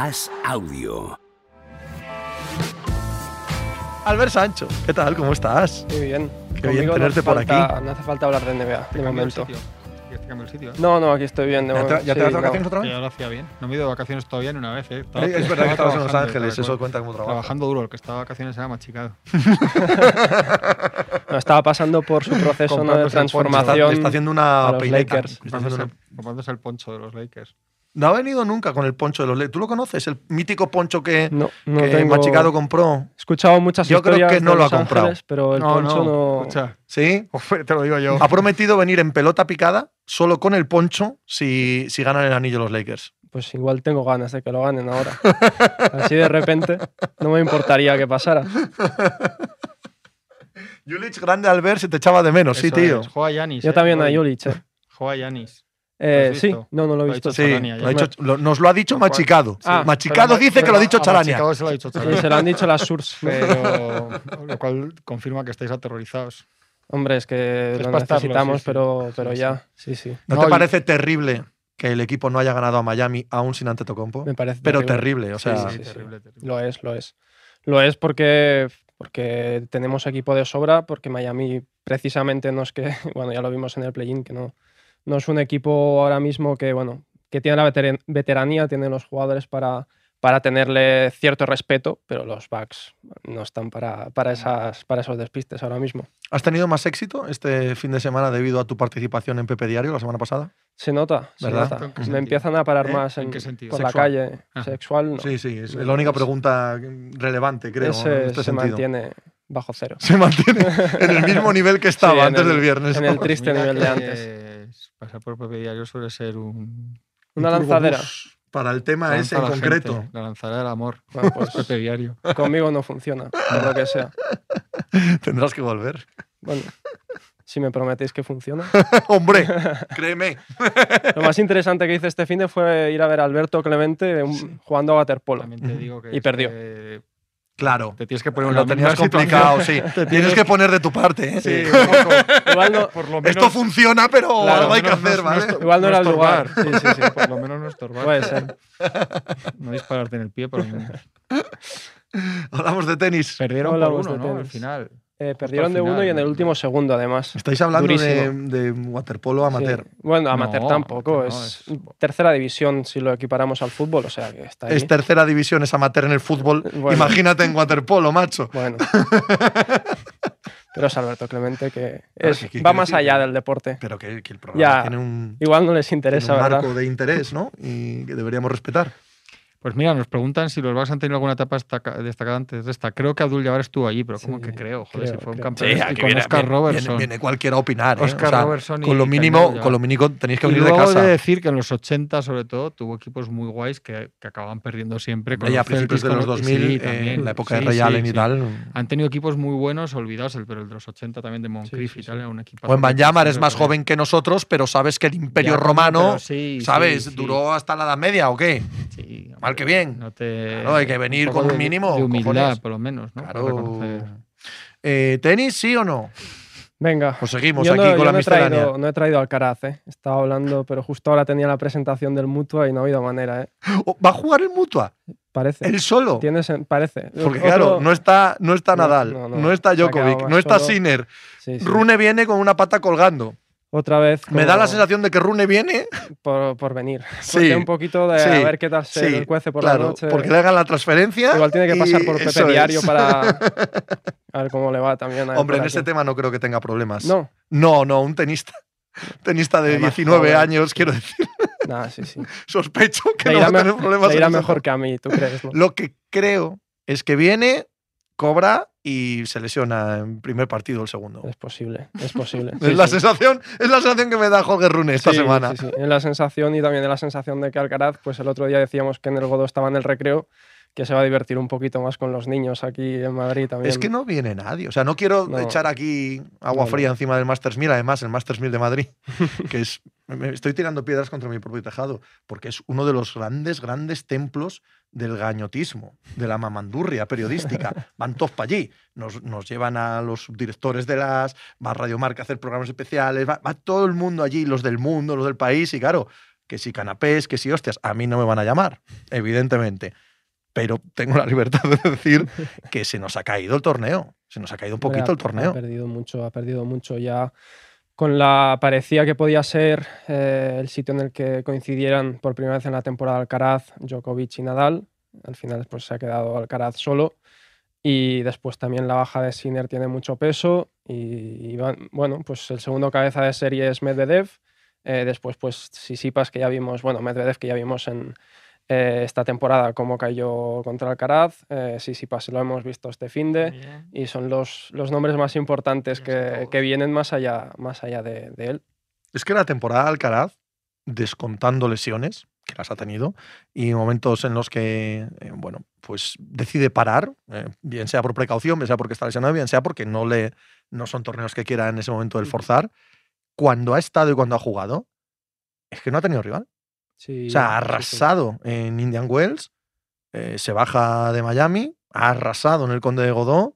As Audio. Albert Sancho, ¿qué tal? ¿Cómo estás? Muy bien. Qué bien Conmigo no tenerte por falta- aquí. No hace falta hablar de NBA, de el momento. No, no, aquí estoy bien. de ¿Ya te, ya te Sí, vas de no. vacaciones otra vez? ya lo hacía bien. No me he ido de vacaciones todavía ni una vez, ¿eh? Estaba- es verdad que estaba estabas en Los Ángeles, eso cuenta como trabajo. Trabajando duro, el que estaba de vacaciones era machicado. No, estaba pasando por su proceso ¿no? de poncho. Está, transformación. está haciendo a una los peineta. Lakers. Está haciendo una- comprándose el poncho de los Lakers. No ha venido nunca con el poncho de los Lakers. ¿Tú lo conoces? El mítico poncho que, No, no que tengo- Machicado compró. He escuchado muchas Yo creo historias que no de lo ha comprado. Ángeles, pero el poncho no. Escucha, ¿Sí? te lo digo yo. Ha prometido venir en pelota picada solo con el poncho si, si ganan el anillo los Lakers. Pues igual tengo ganas de que lo ganen ahora. Así de repente, no me importaría que pasara. Julich grande al ver se te echaba de menos, sí, tío. es, Juega Yanis. Yo eh, también a hoy. Julich, eh. Juega Yanis. Eh, sí, no, no lo he Lo ha visto. dicho Sí, Chalania, lo ha ya. dicho- lo- nos lo ha dicho Machicado. Ah, Machicado Pero dice que lo ha dicho a Chalania. Machicado se lo ha dicho Y Chalania. se lo han dicho las Surs. Pero, lo cual confirma que estáis aterrorizados. Hombre, es que Es lo necesitamos, sí, pero, pero Sí, ya. Sí, sí. ¿No, No, te y- parece terrible que el equipo no haya ganado a Miami aún sin Antetokounmpo? Me parece Pero terrible. terrible, o sea, sí, sí. terrible, terrible. Lo es, lo es. Lo es porque, porque tenemos equipo de sobra, porque Miami precisamente no es que, bueno, ya lo vimos en el play-in, que no, no es un equipo ahora mismo que, bueno, que tiene la veteran- veteranía, tiene los jugadores para, para tenerle cierto respeto, pero los Bucks no están para, para, esas, para esos despistes ahora mismo. ¿Has tenido más éxito este fin de semana debido a tu participación en Pepe Diario la semana pasada? Se nota, se ¿Verdad? nota. ¿En qué Me sentido? empiezan a parar ¿Eh? más ¿En en, qué sentido? por la calle. Ah. Sexual, no. Sí, sí, es la única pregunta relevante, creo, Ese en este se sentido. mantiene bajo cero. Se mantiene en el mismo nivel que estaba Sí, antes el- del viernes. en ¿no? el triste Mira nivel de antes. Pasar por Pepe Diario suele ser un. Una Un lanzadera. turbobús Para el tema ese en la concreto. gente, la lanzadera del amor. Bueno, pues Pepe Diario. conmigo no funciona, por lo que sea. Tendrás que volver. Bueno, si me prometéis que funciona. Hombre, créeme. Lo más interesante que hice este fin de fue ir a ver a Alberto Clemente un- jugando a waterpolo. También te digo que. Y perdió. que Claro. Te tienes que poner Lo tenías complicado, sí. Tienes que poner de tu parte. ¿eh? Sí, un poco. Igual no, Por lo menos. Esto funciona, pero Claro, algo hay que no- hacer, no ¿vale? igual no era el lugar. Sí, sí, sí. Por lo menos no estorbar. puede ser. No dispararte en el pie, por lo menos. Hablamos de tenis. Perdieron por hablamos uno, de ¿no? Al final. Eh, perdieron de final, uno y en el último segundo, además. Estáis hablando de, waterpolo amateur. Sí. Bueno, amateur No, tampoco. amateur no, es, es- tercera división si lo equiparamos al fútbol, o sea que está ahí. Es tercera división, es amateur en el fútbol. Bueno. Imagínate en waterpolo, macho. Bueno. Pero es Alberto Clemente que es- ¿qué- qué va más allá del deporte. Pero que, que el programa Ya. tiene un, Igual no les tiene interesa, un ¿verdad? marco de interés, ¿no? Y que deberíamos respetar. Pues mira, nos preguntan si los Bucks han tenido alguna etapa destaca- destacada antes de esta. Creo que Abdul Jabbar estuvo allí, pero como Sí, que creo, joder, creo, si fue un campeón. Sí, y con viene- Oscar viene- Robertson. Viene, viene cualquiera a opinar. ¿eh? Oscar O sea, Robertson y con lo mínimo, con lo mínimo tenéis que venir de casa. de decir que en los 80, sobre todo, tuvo equipos muy guays que, que acababan perdiendo siempre. Con ya a los principios Celtics, de los los- 2000, sí, eh, también. la época Sí, de Ray sí, Allen y sí. tal. Han tenido equipos muy buenos, olvidados, el- pero el de los 80 también de Moncrief sí, y tal, sí. era un equipo. O en Banyamar es más joven que nosotros, pero sabes que el Imperio Romano, ¿sabes? Duró hasta la Edad Media o qué? Mal que bien. No te, Claro, hay que venir un con un mínimo, De humildad, cojones. por lo menos, ¿no? Para Claro. reconocer. Eh, ¿Tenis, sí o no? Venga. Pues seguimos Yo aquí no, con yo la no he, traído, no he traído Alcaraz, ¿eh? Estaba hablando, pero justo ahora tenía la presentación del Mutua y no ha habido manera, ¿eh? Oh, ¿Va a jugar el Mutua? Parece. ¿Él solo? Tiene sen- parece. Porque Otro- claro, no está, no está Nadal, no, no, no. está Djokovic, no está solo. Sinner. Sí, sí. Rune viene con una pata colgando. Otra vez. Me da la sensación de que Rune viene Por, por venir. Sí, Porque un poquito de sí, a ver qué tal se sí, cuece por claro, la noche. porque le hagan la transferencia. Igual tiene que pasar por Pepe es. Diario para a ver cómo le va también. a Hombre, en este tema no creo que tenga problemas. No, no, no, un tenista. Tenista de Además, 19 joven. años, quiero decir, nada, sí, sí. sospecho que Le no va a tener problemas. le irá mejor que a mí, ¿tú crees? no? Lo que creo es que viene, cobra y se lesiona en primer partido el segundo. Es posible, es posible. Es Sí, la sí. sensación, es la sensación que me da Jorge Rune esta Sí, semana. Sí, sí. Es la sensación y también es la sensación de que Alcaraz, pues el otro día decíamos que en el Godó estaba en el recreo, que se va a divertir un poquito más con los niños aquí en Madrid también. Es que no viene nadie. O sea, no quiero No. echar aquí agua No, fría no. encima del Masters 1000. Además, el Masters 1000 de Madrid, que es. me estoy tirando piedras contra mi propio tejado, porque es uno de los grandes, grandes templos del gañotismo, de la mamandurria periodística. Van todos para allí. Nos, nos llevan a los subdirectores de las. Va Radio Marca a hacer programas especiales. Va, va todo el mundo allí, los del mundo, los del país. Y claro, que si canapés, que si hostias, a mí no me van a llamar, evidentemente. Pero tengo la libertad de decir que se nos ha caído el torneo. Se nos ha caído un poquito ha- el torneo. Ha perdido mucho, ha perdido mucho ya. Con la parecía que podía ser eh, el sitio en el que coincidieran por primera vez en la temporada Alcaraz, Djokovic y Nadal. Al final pues, se ha quedado Alcaraz solo. Y después también la baja de Sinner tiene mucho peso. Y, y van- bueno, pues el segundo cabeza de serie es Medvedev. Eh, después, pues Sisipas, que ya vimos, bueno, Medvedev, que ya vimos en eh, esta temporada cómo cayó contra Alcaraz. Eh, Sisipas lo hemos visto este fin de Bien. y son los, los nombres más importantes Sí, que, que vienen más allá, más allá de, de él. Es que la temporada de Alcaraz, descontando lesiones, que las ha tenido, y momentos en los que, eh, bueno, pues decide parar, eh, bien sea por precaución, bien sea porque está lesionado, bien sea porque no, le, no son torneos que quiera en ese momento el Ujú. forzar, cuando ha estado y cuando ha jugado, es que no ha tenido rival. Sí, O sea, ha sí, sí. arrasado en Indian Wells, eh, se baja de Miami, ha arrasado en el Conde de Godó.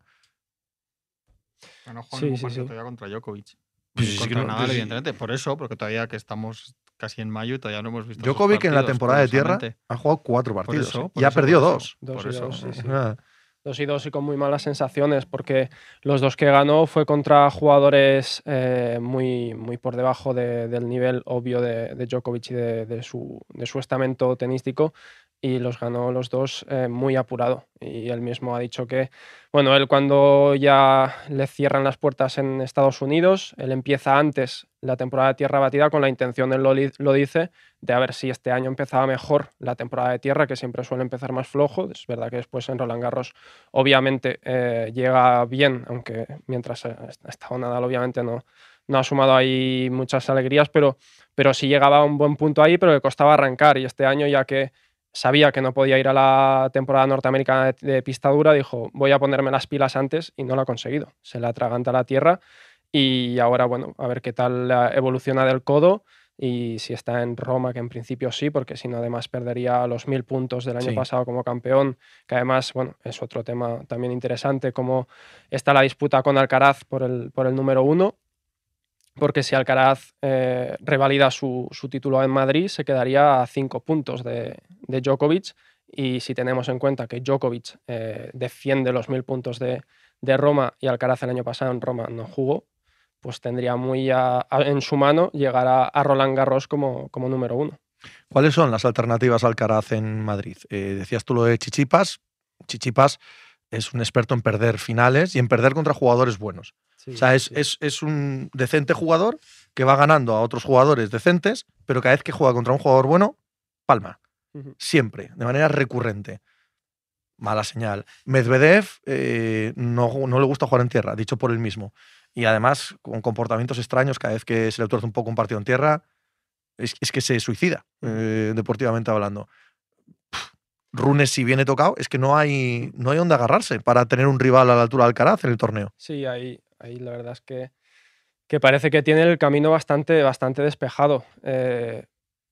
No juega Sí, ningún sí, partido sí. todavía contra Djokovic. Pues sí, contra no- Nadal, sí. evidentemente. Por eso, porque todavía que estamos casi en mayo y todavía no hemos visto. Djokovic en la partidos, temporada de tierra ha jugado cuatro partidos eso, eh, por y ha eso, perdido por eso, dos. Dos por eso. dos, Dos y dos y con muy malas sensaciones, porque los dos que ganó fue contra jugadores eh, muy, muy por debajo de- del nivel obvio de, Djokovic y de su, de su estamento tenístico, y los ganó los dos eh, muy apurado. Y él mismo ha dicho que, bueno, él cuando ya le cierran las puertas en Estados Unidos, él empieza antes la temporada de tierra batida con la intención, él lo, lo dice, de a ver si este año empezaba mejor la temporada de tierra, que siempre suele empezar más flojo. Es verdad que después en Roland Garros obviamente eh, llega bien, aunque mientras ha estado Nadal obviamente no, no ha sumado ahí muchas alegrías, pero, pero sí llegaba a un buen punto ahí, pero le costaba arrancar. Y este año ya que sabía que no podía ir a la temporada norteamericana de, de pista dura, dijo, voy a ponerme las pilas antes y no lo ha conseguido. Se le atraganta la tierra y ahora, bueno, a ver qué tal eh, evoluciona del codo y si está en Roma, que en principio sí, porque si no además perdería los mil puntos del año Sí. pasado como campeón, que además, bueno, es otro tema también interesante, cómo está la disputa con Alcaraz por el, por el número uno, porque si Alcaraz eh, revalida su, su título en Madrid, se quedaría a cinco puntos de, de Djokovic, y si tenemos en cuenta que Djokovic eh, defiende los mil puntos de, de Roma y Alcaraz el año pasado en Roma no jugó, pues tendría muy a- a- en su mano llegar a, a Roland Garros como, como número uno. ¿Cuáles son las alternativas al Alcaraz en Madrid? Eh, decías tú lo de Chichipas. Chichipas es un experto en perder finales y en perder contra jugadores buenos. o sea, es, es- es un decente jugador que va ganando a otros jugadores decentes, pero cada vez que juega contra un jugador bueno, palma. Siempre, de manera recurrente. Mala señal. Medvedev eh, no, no le gusta jugar en tierra, dicho por él mismo. Y además, con comportamientos extraños, cada vez que se le tuerce un poco un partido en tierra, es, es que se suicida, eh, deportivamente hablando. Runes, si viene tocado, es que no hay, no hay donde agarrarse para tener un rival a la altura de Alcaraz en el torneo. Sí, ahí, ahí la verdad es que, que parece que tiene el camino bastante, bastante despejado. Eh,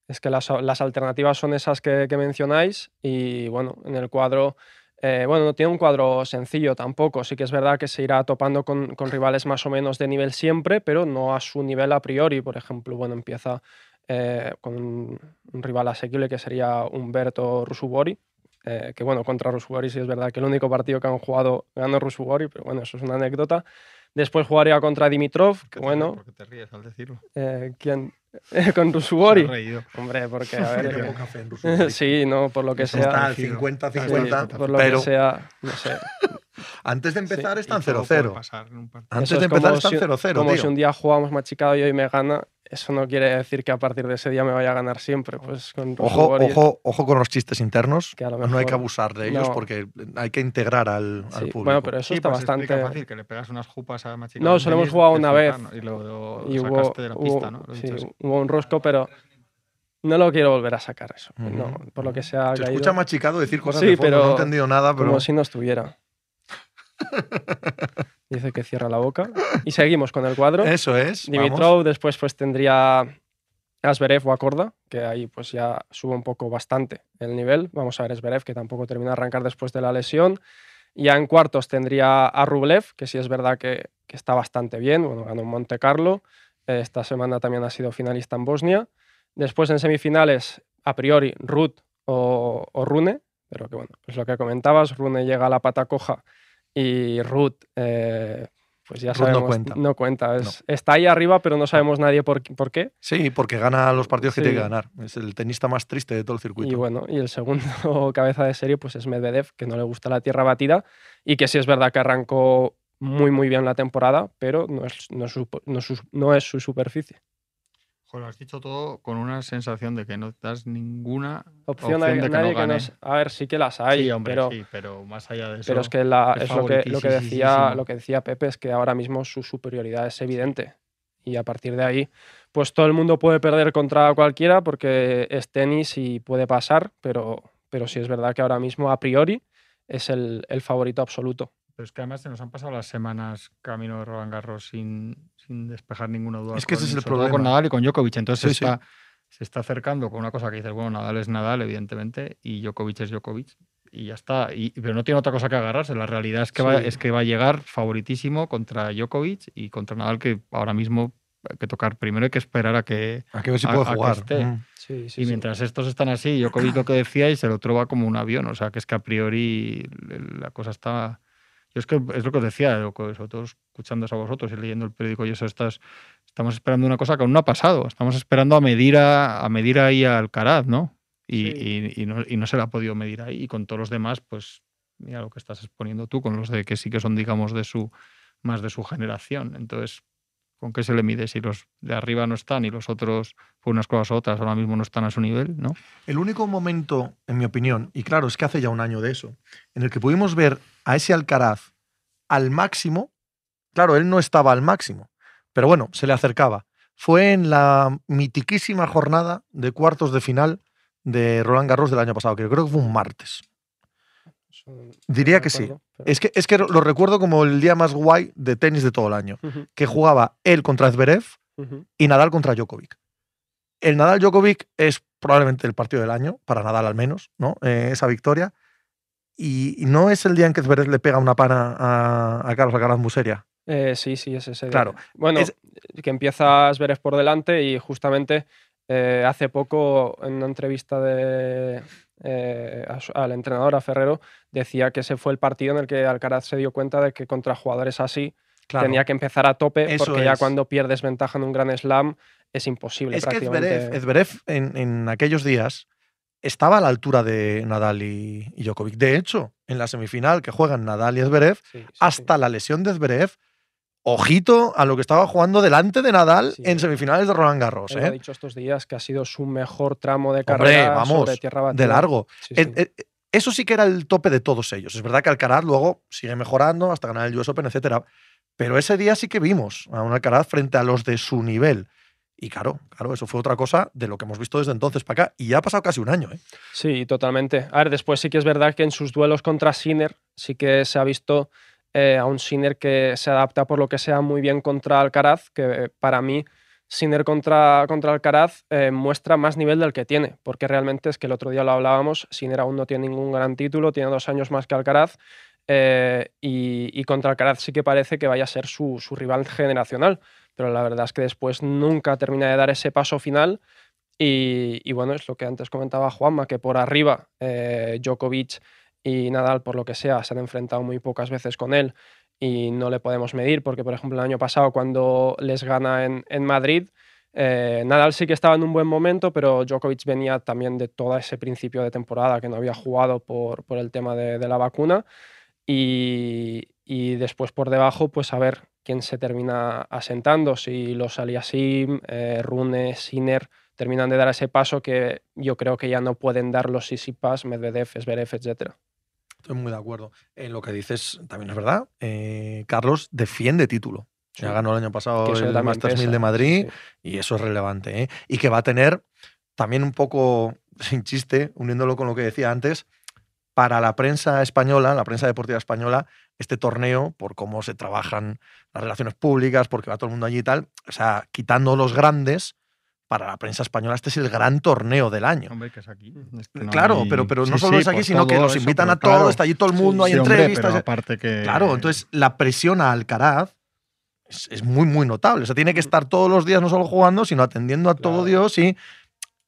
es que las, las alternativas son esas que, mencionáis y bueno, en el cuadro, eh, bueno, no tiene un cuadro sencillo tampoco. Sí que es verdad que se irá topando con, con rivales más o menos de nivel siempre, pero no a su nivel a priori. Por ejemplo, bueno, empieza eh, con un rival asequible que sería Humberto Rusubori, eh, que bueno, contra Rusubori sí es verdad que el único partido que han jugado ganó Rusubori, pero bueno, eso es una anécdota. Después jugaría contra Dimitrov, que ¿Qué te- bueno, ¿Por qué te ríes al decirlo? eh, ¿quién? con reído. Hombre, porque a ver. Poca fe en sí, no, por lo que Eso sea. Está al parecido. 50-50, sí, por lo pero que sea, no sé. antes de empezar Y están todo puede 0-0. pasar en un partido. Antes Eso de es empezar están si- 0-0, Como tío. si un día jugamos machicado y hoy me gana, eso no quiere decir que a partir de ese día me vaya a ganar siempre. Pues con Ojo, ojo, ojo con los chistes internos. Que a lo No hay que mejor- abusar de ellos no. porque hay que integrar al, al sí, público. Bueno, pero eso Sí, está pues bastante. fácil, que le pegas unas jupas a Machica. No, solo hemos jugado una vez. Y luego y lo hubo, sacaste de la pista, hubo- ¿no? Lo sí, hubo un rosco, pero no lo quiero volver a sacar eso. No, por lo que sea. Se caído, escucha machicado decir cosas Sí, de fondo, no pero he entendido nada, pero como si no estuviera. Dice que cierra la boca. Y seguimos con el cuadro. eso es. vamos. Dimitrov, después pues tendría a Zverev o a Korda, que ahí pues ya sube un poco bastante el nivel. Vamos a ver Zverev, que tampoco termina de arrancar después de la lesión. Ya en cuartos tendría a Rublev, que sí es verdad que, que está bastante bien. Bueno, ganó en Monte Carlo. Esta semana también ha sido finalista en Bosnia. Después en semifinales, a priori, Ruth o, o Rune, pero que bueno, es lo que comentabas, Rune llega a la pata coja y Ruth, eh, pues ya Ruth no sabemos, cuenta. no cuenta. Es- Está ahí arriba, pero no sabemos nadie por, por qué. Sí, porque gana los partidos que tiene que ganar. Es el tenista más triste de todo el circuito. Y bueno, y el segundo cabeza de serie pues es Medvedev, que no le gusta la tierra batida y que sí es verdad que arrancó muy muy bien la temporada, pero no es, no es, su, no es su- no es su superficie. Joder, lo has dicho todo con una sensación de que no das ninguna Opción, opción, a de que nadie no que gane. nos- A ver, sí que las hay, sí, hombre, pero, sí, pero más allá de eso. pero es que la- es es lo que, lo que decía lo que decía Pepe es que ahora mismo su superioridad es evidente y a partir de ahí pues todo el mundo puede perder contra cualquiera porque es tenis y puede pasar, pero, pero sí es verdad que ahora mismo a priori es el, el favorito absoluto. Pero es que además se nos han pasado las semanas camino de Roland Garros sin, sin despejar ninguna duda. Es que ese con- es el todo Con problema. Nadal y con Djokovic. Entonces Sí, se, está, se está acercando con una cosa que dices, bueno, Nadal es Nadal, evidentemente, y Djokovic es Djokovic. Y ya está. Y, pero no tiene otra cosa que agarrarse. La realidad es que, va, es que va a llegar favoritísimo contra Djokovic y contra Nadal, que ahora mismo hay que tocar. Primero hay que esperar a que. Hay que ver si a- puede a que jugar. esté. Mm. Sí, sí, y sí. mientras estos están así, Djokovic lo que decía y el otro va como un avión. O sea, que es que a priori la cosa está. Yo es que es lo que os decía, sobre todo a vosotros y leyendo el periódico y eso, estamos esperando una cosa que aún no ha pasado. Estamos esperando a medir a, a medir ahí a Alcaraz, ¿no? Y, Sí. y- y no, y no se la ha podido medir ahí. Y con todos los demás, pues mira lo que estás exponiendo tú, con los de que sí que son, digamos, de su más de su generación. Entonces, ¿con qué se le mide? Si los de arriba no están y los otros, por unas cosas u otras, ahora mismo no están a su nivel, ¿no? El único momento, en mi opinión, y claro, es que hace ya un año de eso, en el que pudimos ver a ese Alcaraz al máximo, claro, él no estaba al máximo, pero bueno, se le acercaba. Fue en la mitiquísima jornada de cuartos de final de Roland Garros del año pasado, que creo que fue un martes. Diría que sí. Es que, es que lo recuerdo como el día más guay de tenis de todo el año, que jugaba él contra Zverev y Nadal contra Djokovic. El Nadal Djokovic es probablemente el partido del año, para Nadal al menos, ¿no? Eh, esa victoria. Y, y no es el día en que Zverev le pega una pana a, a Carlos Alcaraz Museria. Eh, sí, sí, es ese. día. Claro, Bueno, es- que empieza Zverev por delante y justamente eh, hace poco en una entrevista de, eh, al entrenador, a Ferrero, decía que ese fue el partido en el que Alcaraz se dio cuenta de que contra jugadores así Claro. tenía que empezar a tope Eso porque ya cuando pierdes ventaja en un gran slam es imposible Es que prácticamente. Zverev en, en aquellos días estaba a la altura de Nadal y, y Djokovic. De hecho, en la semifinal que juegan Nadal y Zverev, Sí, sí, sí. hasta la lesión de Zverev, ojito a lo que estaba jugando delante de Nadal Sí. en semifinales de Roland Garros. Ha ¿eh? dicho estos días que ha sido su mejor tramo de Hombre, carrera vamos, sobre tierra batida. de largo. Sí, Eh, sí. eh, Eso sí que era el tope de todos ellos. Es verdad que Alcaraz luego sigue mejorando hasta ganar el US Open, etcétera. Pero ese día sí que vimos a un Alcaraz frente a los de su nivel. Y claro, claro, eso fue otra cosa de lo que hemos visto desde entonces para acá. Y ya ha pasado casi un año. ¿eh? Sí, totalmente. A ver, después sí que es verdad que en sus duelos contra Sinner sí que se ha visto eh, a un Sinner que se adapta por lo que sea muy bien contra Alcaraz, que eh, para mí Sinner contra, contra Alcaraz eh, muestra más nivel del que tiene, porque realmente es que el otro día lo hablábamos, Sinner aún no tiene ningún gran título, tiene dos años más que Alcaraz, eh, y, y contra Alcaraz sí que parece que vaya a ser su, su rival generacional, pero la verdad es que después nunca termina de dar ese paso final y, y bueno, es lo que antes comentaba Juanma, que por arriba eh, Djokovic y Nadal, por lo que sea, se han enfrentado muy pocas veces con él y no le podemos medir, porque por ejemplo el año pasado cuando les gana en, en Madrid, eh, Nadal sí que estaba en un buen momento, pero Djokovic venía también de todo ese principio de temporada que no había jugado por, por el tema de, de la vacuna. Y, y después por debajo, pues a ver quién se termina asentando, si los Aliasim, eh, Rune, Sinner terminan de dar ese paso que yo creo que ya no pueden dar los Sisipas, Medvedev, Zverev, etc. Estoy muy de acuerdo. En lo que dices también es verdad. Eh, Carlos defiende título. Sí. Ya ganó el año pasado el Masters 1000 pesa, de Madrid sí. y eso es relevante. ¿eh? Y que va a tener también un poco, sin chiste, uniéndolo con lo que decía antes, para la prensa española, la prensa deportiva española, este torneo, por cómo se trabajan las relaciones públicas, porque va todo el mundo allí y tal, o sea, quitando los grandes, para la prensa española este es el gran torneo del año. Hombre, que es aquí. Es que no claro, hay- pero, pero no Sí, solo sí, es aquí, por sino que todo nos eso, invitan pero a todos, claro. está allí todo el Sí, mundo, hay Sí, hombre, entrevistas. pero aparte que. Claro, entonces la presión a Alcaraz es, es muy, muy notable. O sea, tiene que estar todos los días no solo jugando, sino atendiendo a todo Claro. Dios y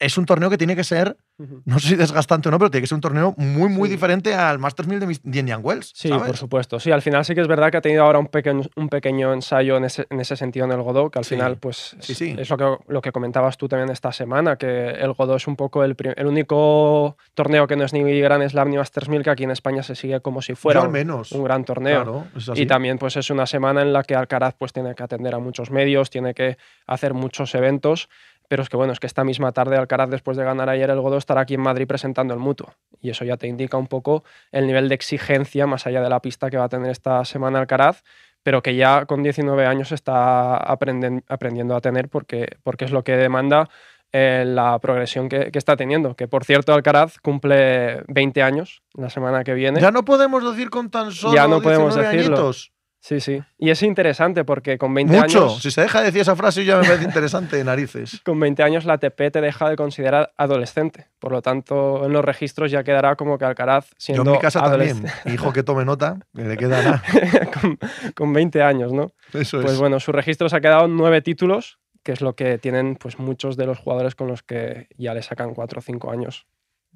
es un torneo que tiene que ser, no sé si desgastante o no, pero tiene que ser un torneo muy, muy Sí. diferente al Masters 1000 de, Indian Wells. Sí, ¿sabes? por supuesto. Sí, al final sí que es verdad que ha tenido ahora un pequeño, un pequeño ensayo en ese, en ese sentido en el Godó, que al Sí. final, pues, Sí, es, es lo, que, lo que comentabas tú también esta semana, que el Godó es un poco el, el único torneo que no es ni Gran Slam ni Masters 1000, que aquí en España se sigue como si fuera al un- menos. un gran torneo. Claro. Y también pues es una semana en la que Alcaraz pues tiene que atender a muchos medios, tiene que hacer muchos eventos, pero es que bueno, es que esta misma tarde Alcaraz después de ganar ayer el Godó estará aquí en Madrid presentando el Mutuo y eso ya te indica un poco el nivel de exigencia más allá de la pista que va a tener esta semana Alcaraz, pero que ya con 19 años está aprenden- aprendiendo a tener porque, porque es lo que demanda eh, la progresión que, que está teniendo. Que por cierto, Alcaraz cumple 20 años la semana que viene. Ya no podemos decir con tan solo Ya no podemos 19 decirlo. añitos. Sí, sí. Y es interesante porque con 20 Mucho. años. Si se deja de decir esa frase, ya me parece interesante, narices. Con 20 años la ATP te deja de considerar adolescente. Por lo tanto, en los registros ya quedará como que Alcaraz Yo siendo en mi casa también. Hijo que tome nota, que le queda nada. con, con 20 años, ¿no? Eso Pues es. bueno, su registro se ha quedado en nueve títulos, que es lo que tienen pues, muchos de los jugadores con los que ya le sacan 4 o 5 años.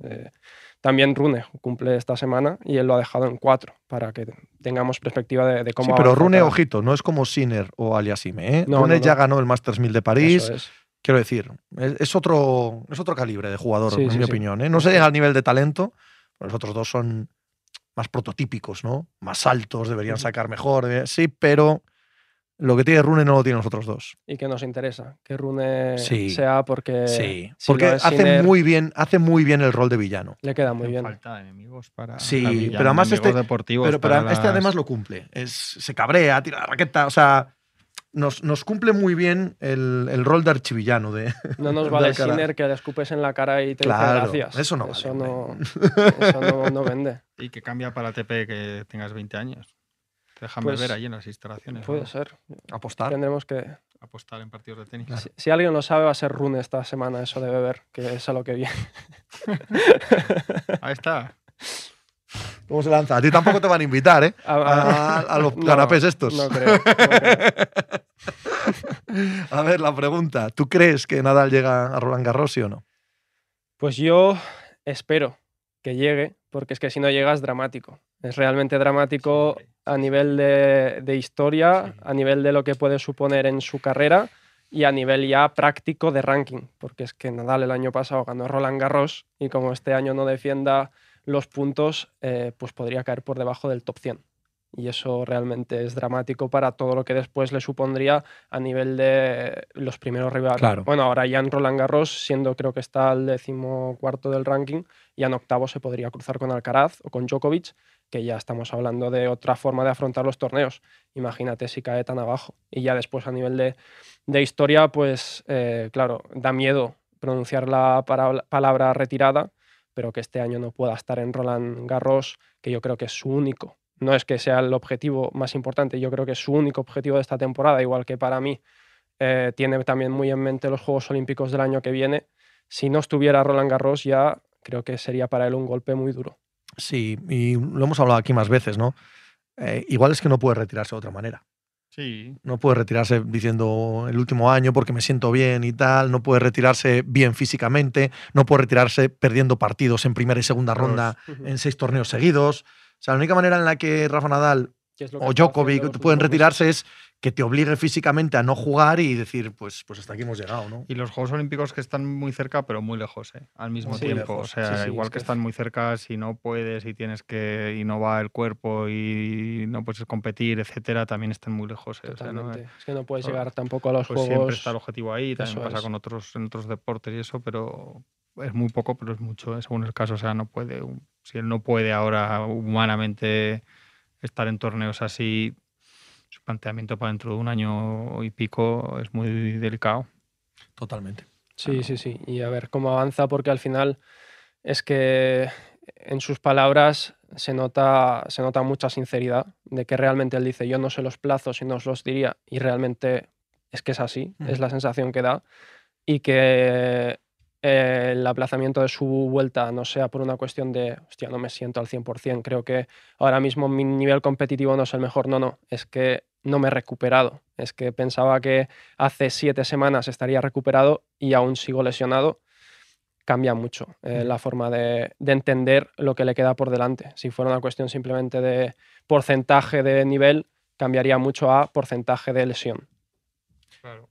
Eh, también Rune cumple esta semana y él lo ha dejado en 4 para que tengamos perspectiva de, de cómo Sí, pero Rune, cada- ojito, no es como Sinner o Aliasime. ¿eh? No, Rune no, no. ya ganó el Masters 1000 de París. Es. Quiero decir, es, otro, es otro calibre de jugador, Sí, en sí, mi opinión. ¿eh? No se llega al nivel de talento, pero los otros dos son más prototípicos, ¿no? Más altos, deberían sacar mejor. Sí, pero lo que tiene Rune no lo tienen los otros dos. Y que nos interesa que Rune Sí. sea porque sí, si porque hace Sinner, muy, bien, hace muy bien el rol de villano. le queda muy bien. falta enemigos para. Sí, para villanos, pero además este- deportivos Pero, pero para este las- además lo cumple. Es, se cabrea, tira la raqueta, o sea, nos, nos cumple muy bien el, el rol de archivillano. De, No nos vale. Sinner que le escupes en la cara y te Claro, dice gracias. eso no vale, Eso, hombre. no, eso no, no vende. Y que cambia para TP que tengas 20 años. Déjame Pues, ver allí en las instalaciones. Puede ¿no? ser. Apostar. Tendremos que. Apostar en partidos de tenis. Si, si alguien lo sabe, va a ser Rune esta semana, eso de beber, que es a lo que viene. Ahí está. ¿Cómo se lanza? A ti tampoco te van a invitar, ¿eh? A, a- A, a los no, canapés estos. No creo. no creo. A ver, la pregunta. ¿Tú crees que Nadal llega a Roland Garros, sí o no? Pues yo espero que llegue, porque es que si no llega es dramático. Es realmente dramático a nivel de, de historia, Sí. a nivel de lo que puede suponer en su carrera y a nivel ya práctico de ranking, porque es que Nadal el año pasado ganó Roland Garros y como este año no defienda los puntos, eh, pues podría caer por debajo del top 100. Y eso realmente es dramático para todo lo que después le supondría a nivel de los primeros rivales. Claro. Bueno, ahora ya en Roland Garros, siendo creo que está al décimo cuarto del ranking, ya en octavo se podría cruzar con Alcaraz o con Djokovic, que ya estamos hablando de otra forma de afrontar los torneos. Imagínate si cae tan abajo. Y ya después a nivel de, de historia, pues eh, claro, da miedo pronunciar la para- palabra retirada, pero que este año no pueda estar en Roland Garros, que yo creo que es su único. No es que sea el objetivo más importante, yo creo que es su único objetivo de esta temporada, igual que para mí eh, tiene también muy en mente los Juegos Olímpicos del año que viene. Si no estuviera Roland Garros, ya creo que sería para él un golpe muy duro. Sí, y lo hemos hablado aquí más veces, ¿no? Eh, igual es que no puede retirarse de otra manera. Sí. No puede retirarse diciendo el último año porque me siento bien y tal. No puede retirarse bien físicamente. No puede retirarse perdiendo partidos en primera y segunda ronda en seis torneos seguidos. O sea, la única manera en la que Rafa Nadal Que es lo que o Djokovic pueden retirarse es que te obligue físicamente a no jugar y decir, pues, pues hasta aquí hemos llegado, ¿no? Y los Juegos Olímpicos que están muy cerca, pero muy lejos, ¿eh? al mismo Sí, tiempo. lejos. O sea, Sí, sí, igual es que están muy cerca, si no puedes y tienes que y no va el cuerpo y no puedes competir, etcétera, también están muy lejos. ¿eh? O sea, ¿no? Totalmente. Es que no puedes llegar tampoco a los Pues juegos. siempre está el objetivo ahí, también Eso pasa es. con otros, en otros deportes y eso, pero es muy poco, pero es mucho, ¿eh? según el caso. O sea, no puede, si él no puede ahora humanamente estar en torneos así, su planteamiento para dentro de un año y pico es muy delicado. Totalmente. Sí, sí, sí. Y a ver cómo avanza, porque al final es que en sus palabras se nota, se nota mucha sinceridad de que realmente él dice, yo no sé los plazos y no os los diría, y realmente es que es así, es Ujú. la sensación que da, y que eh, el aplazamiento de su vuelta no sea por una cuestión de, hostia, no me siento al 100%, creo que ahora mismo mi nivel competitivo no es el mejor, no, no, es que no me he recuperado, es que pensaba que hace siete semanas estaría recuperado y aún sigo lesionado. cambia mucho eh, la forma de, de entender lo que le queda por delante. Si fuera una cuestión simplemente de porcentaje de nivel, cambiaría mucho a porcentaje de lesión. Claro.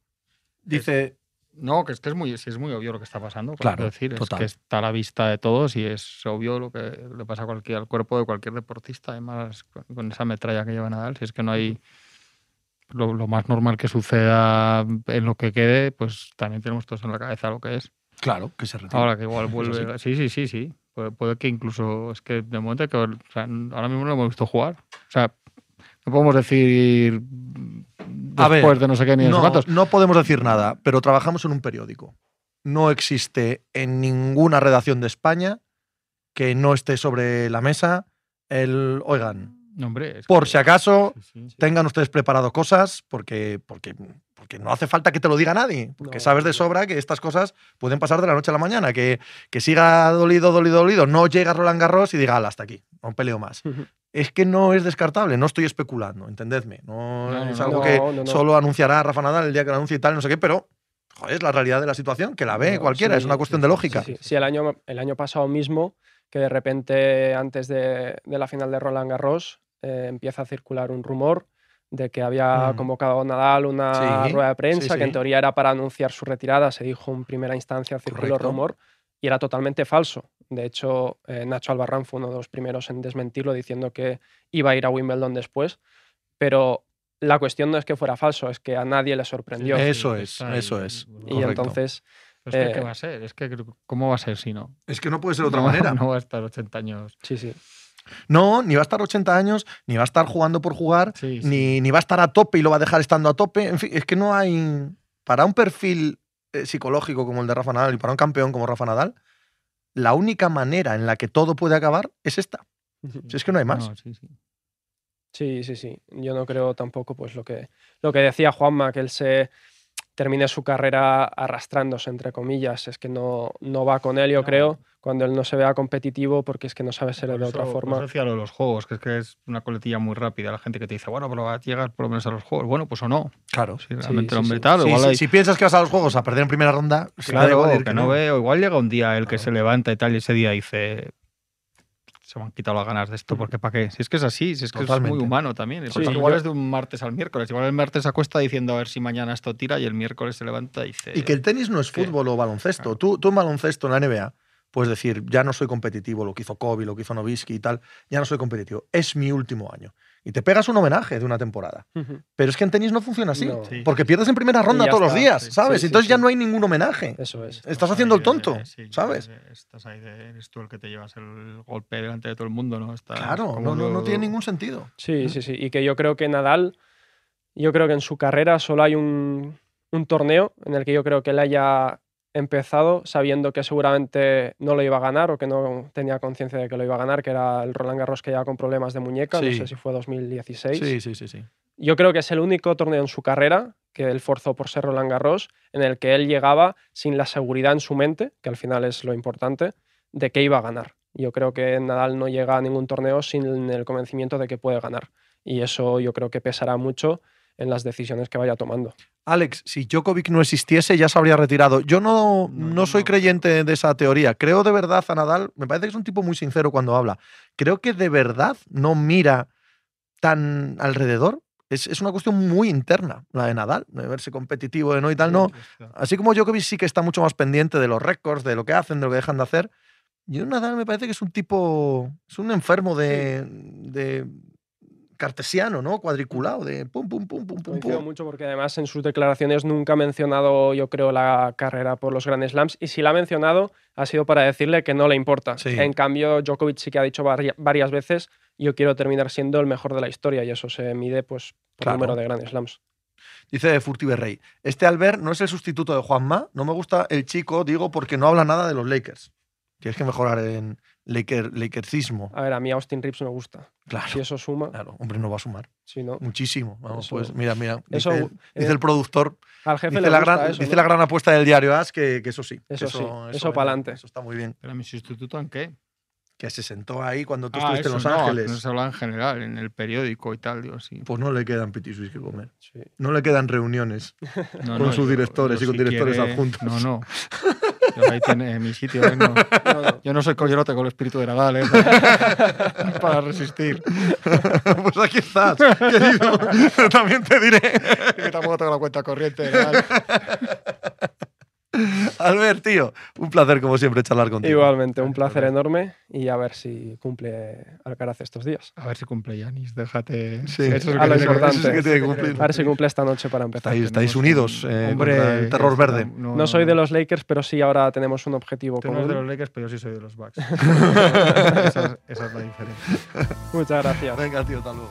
Dice, No, que es que es muy, es muy obvio lo que está pasando. Claro, decir, total. es que está a la vista de todos y es obvio lo que le pasa a cualquier, al cuerpo de cualquier deportista, además con, esa metralla que lleva Nadal. Si es que no hay lo, lo más normal que suceda en lo que quede, pues también tenemos todos en la cabeza lo que es. claro, que se retira. Ahora que igual vuelve. Sí, sí, sí, sí. Puede, puede que incluso es que de momento que o sea, ahora mismo no hemos visto jugar. O sea, no podemos decir ver, después de no sé qué ni de no cuántos. no podemos decir nada, pero trabajamos en un periódico. No existe en ninguna redacción de España que no esté sobre la mesa el, oigan, No, hombre, es por que- si acaso, sí, sí. tengan ustedes preparado cosas, porque, porque, porque no hace falta que te lo diga nadie, porque No, sabes de sobra que estas cosas pueden pasar de la noche a la mañana, que, que siga dolido, dolido, dolido, no llega Roland Garros y diga, "Hala, hasta aquí, no peleo más. Es que no es descartable, no estoy especulando, entendedme. No, es algo No, que solo anunciará Rafa Nadal el día que lo anuncie y tal, no sé qué, pero joder, es la realidad de la situación, que la ve cualquiera, sí, es una cuestión sí, de lógica. Sí, el, año, el año pasado mismo, que de repente antes de, de la final de Roland Garros eh, empieza a circular un rumor de que había Mm. convocado Nadal una Sí, rueda de prensa sí, que en teoría era para anunciar su retirada, se dijo en primera instancia, circuló Correcto. rumor, y era totalmente falso. De hecho, eh, Nacho Albarrán fue uno de los primeros en desmentirlo diciendo que iba a ir a Wimbledon después, pero la cuestión no es que fuera falso, es que a nadie le sorprendió. Sí, Eso es, eso es. y correcto. entonces Es que, ¿qué Eh, va a ser? Es que, ¿cómo va a ser si no? Es que no puede ser de otra No, manera. No va a estar 80 años. Sí, sí. No, ni va a estar 80 años, ni va a estar jugando por jugar, Sí, sí. ni, ni va a estar a tope y lo va a dejar estando a tope. En fin, es que no hay. Para un perfil eh, psicológico como el de Rafa Nadal y para un campeón como Rafa Nadal, la única manera en la que todo puede acabar es esta. Si es que no hay más. No, sí, sí. Sí, sí, sí. Yo no creo tampoco, pues lo que, lo que decía Juanma, que él se termine su carrera arrastrándose, entre comillas. Es que no, no va con él, yo No. creo, cuando él no se vea competitivo, porque es que no sabe ser Por de otra eso- por forma. eso decía lo de los juegos, que es que es una coletilla muy rápida. La gente que te dice, bueno, pero va a llegar por lo menos a los juegos. Bueno, pues o no. Claro. Si realmente sí, el hombre sí. tal, Sí, igual sí, hay- Si piensas que vas a los juegos a perder en primera ronda, Claro, que que no no. veo. Igual llega un día el que Claro. se levanta y tal, y ese día dice. Se me han quitado las ganas de esto, porque ¿para qué? Si es que es así, si es que es muy humano también. Sí, sí, igual yo- es de un martes al miércoles. Igual el martes se acuesta diciendo a ver si mañana esto tira y el miércoles se levanta y dice. Y que el tenis no es ¿Qué? fútbol o baloncesto. Claro. Tú, tú en baloncesto, en la NBA, puedes decir, ya no soy competitivo, lo que hizo Kobe, lo que hizo Nowitzki y tal, ya no soy competitivo. Es mi último año. Y te pegas un homenaje de una temporada. Pero es que en tenis no funciona así. No. Porque pierdes en primera ronda todos los días, sí, ¿sabes? sí, sí, Entonces ya no hay ningún homenaje. Eso es. Estás haciendo el de- tonto, sí, ¿sabes? de- Estás ahí, de- eres tú el que te llevas el golpe delante de todo el mundo, ¿no? Estás Claro, no, no, no tiene ningún sentido. Sí, sí, sí. Y que yo creo que Nadal, yo creo que en su carrera solo hay un, un torneo en el que yo creo que él haya empezado sabiendo que seguramente no lo iba a ganar o que no tenía conciencia de que lo iba a ganar, que era el Roland Garros que ya con problemas de muñeca, no Sí. sé si fue 2016. Sí, sí, sí, sí. Yo creo que es el único torneo en su carrera que él forzó por ser Roland Garros, en el que él llegaba sin la seguridad en su mente, que al final es lo importante, de que iba a ganar. Yo creo que Nadal no llega a ningún torneo sin el convencimiento de que puede ganar. Y eso yo creo que pesará mucho en las decisiones que vaya tomando. Alex, si Djokovic no existiese, ya se habría retirado. Yo no, No, soy no. creyente de esa teoría. Creo de verdad a Nadal, me parece que es un tipo muy sincero cuando habla. Creo que de verdad no mira tan alrededor. Es, es una cuestión muy interna, la de Nadal, de verse competitivo, de no y tal, no. Así como Djokovic sí que está mucho más pendiente de los récords, de lo que hacen, de lo que dejan de hacer. Yo Nadal me parece que es un tipo, es un enfermo de, de cartesiano, ¿no? Cuadriculado, de pum, pum, pum, pum, pum, pum. mucho porque además en sus declaraciones nunca ha mencionado, yo creo, la carrera por los Grand Slams. Y si la ha mencionado, ha sido para decirle que no le importa. Sí. En cambio, Djokovic sí que ha dicho vari- varias veces, yo quiero terminar siendo el mejor de la historia. Y eso se mide pues, por Claro. número de Grand Slams. Dice Furtiver Rey, este Albert no es el sustituto de Juanma, no me gusta el chico, digo, porque no habla nada de los Lakers. Tienes que mejorar en Laker, Lakersismo. A ver, a mí Austin Reeves me gusta. Claro, Si eso suma, claro, hombre, no va a sumar. si no. Muchísimo. Vamos, Eso- pues mira, mira. eso, dice, eh, dice el productor, Al jefe dice, le la gusta gran, eso, dice ¿no? la gran apuesta del diario As que, que eso sí. que Eso sí, eso vende, pa'lante. Eso está muy bien. ¿Pero mi sustituto en qué? Que se sentó ahí cuando tú Ah, estuviste en eso, Los no, Ángeles. No se habla en general, en el periódico y tal, digo, sí. Pues no le quedan pitisuis que comer. Sí. No le quedan reuniones. No, con sus yo- directores yo y con si directores quiere- adjuntos. No, no. Yo ahí tiene mi sitio. ¿eh? No- yo no soy co- yo no tengo el espíritu de Nadal ¿eh? para resistir. pues aquí estás, querido. También te diré. Que tampoco tengo la cuenta corriente de Nadal. Albert, tío, un placer como siempre charlar contigo. Igualmente, un placer enorme y a ver si cumple Alcaraz estos días. A ver si cumple Yanis, déjate. Sí, Eso es a lo que tiene que- importante. eso es que tiene que cumplir. A ver si cumple esta noche para empezar. Estáis, estáis unidos un eh, hombre contra el que terror está- verde. No soy de los Lakers, pero sí ahora tenemos un objetivo Tú no de los. Lakers, pero yo sí soy de los Bucks. esa, es- esa es la diferencia. Muchas gracias. Venga, tío, hasta luego.